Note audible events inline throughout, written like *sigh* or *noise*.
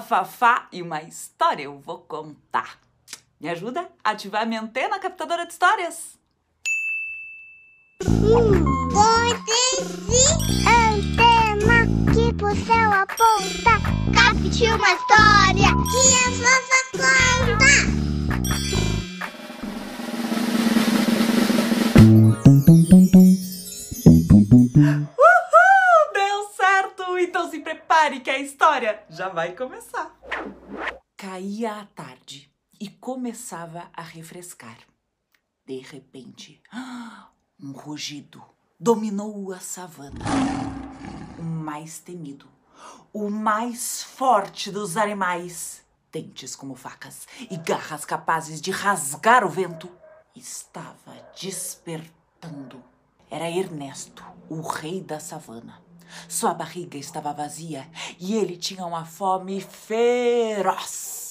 Fafá e uma história eu vou contar. Me ajuda a ativar minha antena captadora de histórias? Hipótese, antena que pro céu aponta. Capte uma história já vai começar. Caía a tarde e começava a refrescar. De repente, *gasps* um rugido dominou a savana. O mais temido, o mais forte dos animais, dentes como facas e garras capazes de rasgar o vento, estava despertando. Era Ernesto, o rei da savana. Sua barriga estava vazia e ele tinha uma fome feroz.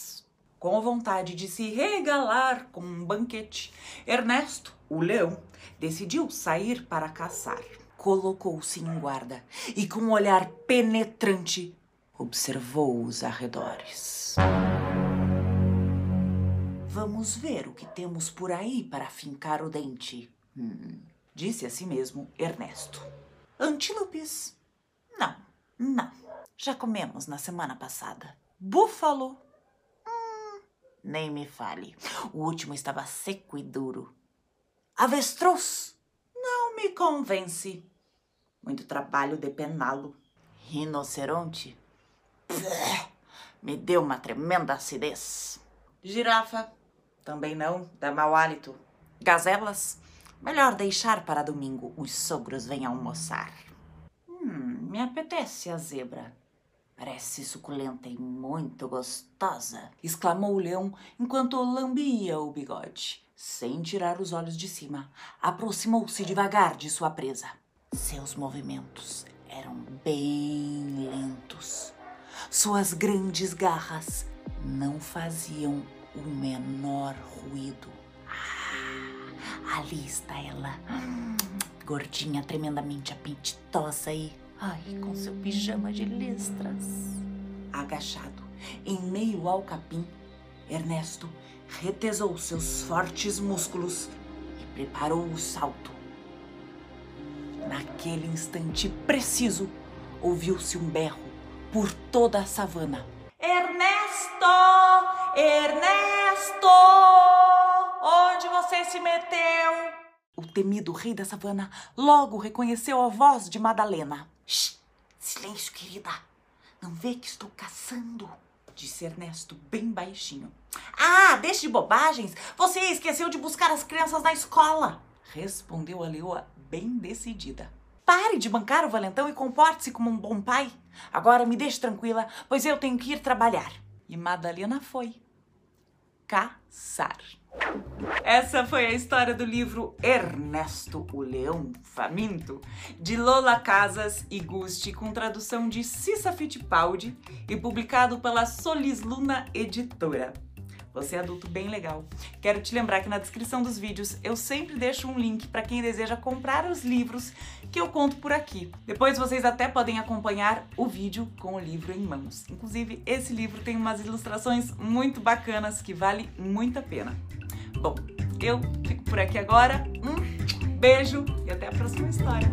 Com vontade de se regalar com um banquete, Ernesto, o leão, decidiu sair para caçar. Colocou-se em guarda e, com um olhar penetrante, observou os arredores. Vamos ver o que temos por aí para fincar o dente. Hum, disse a si mesmo Ernesto. Antílopes? Não, não. Já comemos na semana passada. Búfalo? Hum, nem me fale. O último estava seco e duro. Avestruz? Não me convence. Muito trabalho depená-lo. Rinoceronte? Pff, me deu uma tremenda acidez. Girafa? Também não, dá mau hálito. Gazelas? Melhor deixar para domingo, os sogros vêm almoçar. Me apetece a zebra. Parece suculenta e muito gostosa, exclamou o leão enquanto lambia o bigode. Sem tirar os olhos de cima, aproximou-se devagar de sua presa. Seus movimentos eram bem lentos. Suas grandes garras não faziam o menor ruído. Ah, ali está ela, gordinha, tremendamente apetitosa e, ai, com seu pijama de listras. Agachado, em meio ao capim, Ernesto retesou seus fortes músculos e preparou o salto. Naquele instante preciso, ouviu-se um berro por toda a savana. Ernesto! Ernesto! Onde você se meteu? O temido rei da savana logo reconheceu a voz de Madalena. Silêncio, querida! Não vê que estou caçando? Disse Ernesto bem baixinho. Ah, deixe de bobagens! Você esqueceu de buscar as crianças na escola! Respondeu a leoa bem decidida. Pare de bancar o valentão e comporte-se como um bom pai. Agora me deixe tranquila, pois eu tenho que ir trabalhar. E Madalena foi caçar. Essa foi a história do livro Ernesto, o Leão Faminto, de Lola Casas e Gusti, com tradução de Cissa Fittipaldi e publicado pela Solis Luna Editora. Você é adulto bem legal. Quero te lembrar que na descrição dos vídeos eu sempre deixo um link para quem deseja comprar os livros que eu conto por aqui. Depois vocês até podem acompanhar o vídeo com o livro em mãos. Inclusive, esse livro tem umas ilustrações muito bacanas que vale muito a pena. Bom, eu fico por aqui agora. Um beijo e até a próxima história.